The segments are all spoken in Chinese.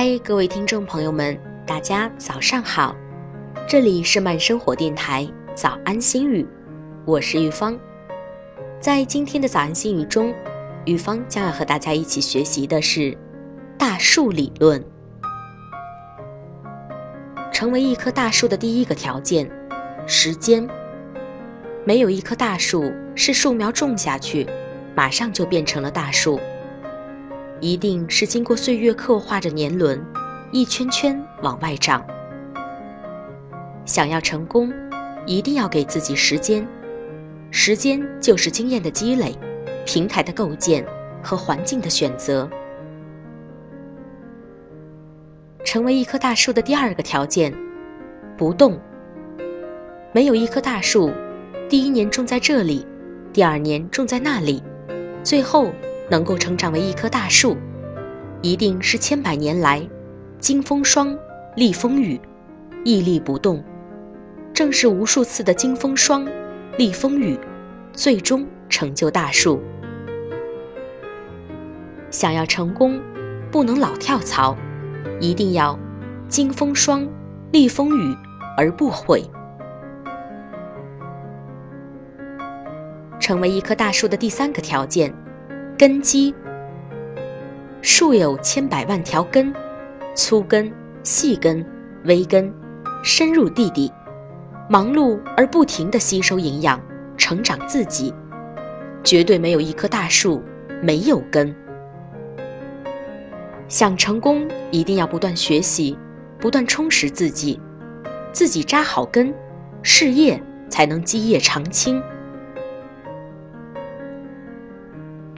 嗨，各位听众朋友们，大家早上好！这里是慢生活电台早安心语，我是玉芳。在今天的早安心语中，玉芳将要和大家一起学习的是大树理论。成为一棵大树的第一个条件，时间。没有一棵大树是树苗种下去，马上就变成了大树。一定是经过岁月刻画着年轮，一圈圈往外长。想要成功，一定要给自己时间，时间就是经验的积累、平台的构建和环境的选择。成为一棵大树的第二个条件，不动。没有一棵大树，第一年种在这里，第二年种在那里，最后。能够成长为一棵大树，一定是千百年来经风霜、历风雨，屹立不动。正是无数次的经风霜、历风雨，最终成就大树。想要成功，不能老跳槽，一定要经风霜、历风雨而不悔。成为一棵大树的第三个条件。根基，树有千百万条根，粗根、细根、微根，深入地底，忙碌而不停地吸收营养，成长自己。绝对没有一棵大树没有根。想成功，一定要不断学习，不断充实自己，自己扎好根，事业才能基业长青。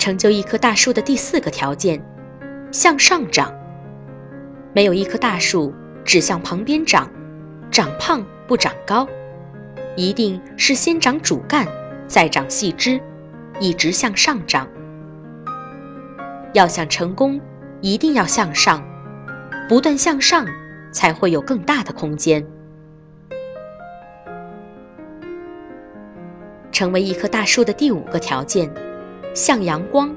成就一棵大树的第四个条件，向上长。没有一棵大树只向旁边长，长胖不长高，一定是先长主干，再长细枝，一直向上长。要想成功，一定要向上，不断向上，才会有更大的空间。成为一棵大树的第五个条件。向阳光，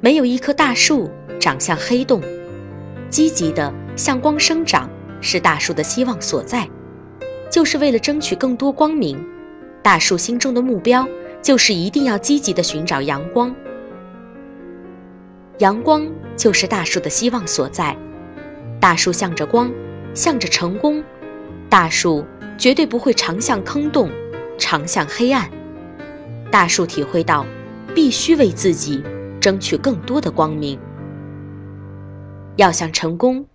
没有一棵大树长向黑洞。积极的向光生长是大树的希望所在，就是为了争取更多光明。大树心中的目标就是一定要积极的寻找阳光。阳光就是大树的希望所在。大树向着光，向着成功。大树绝对不会常向坑洞，常向黑暗。大树体会到。必须为自己争取更多的光明。要想成功，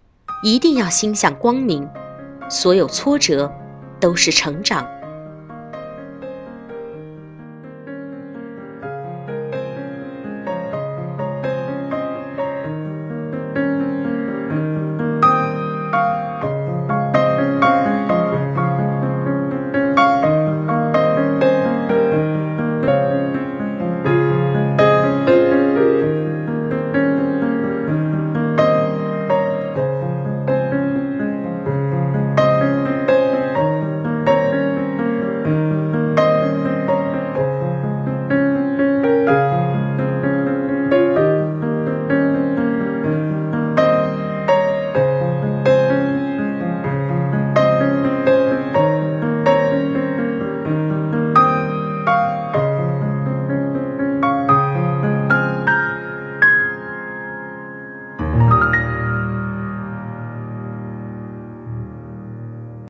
一定要心向光明。所有挫折都是成长。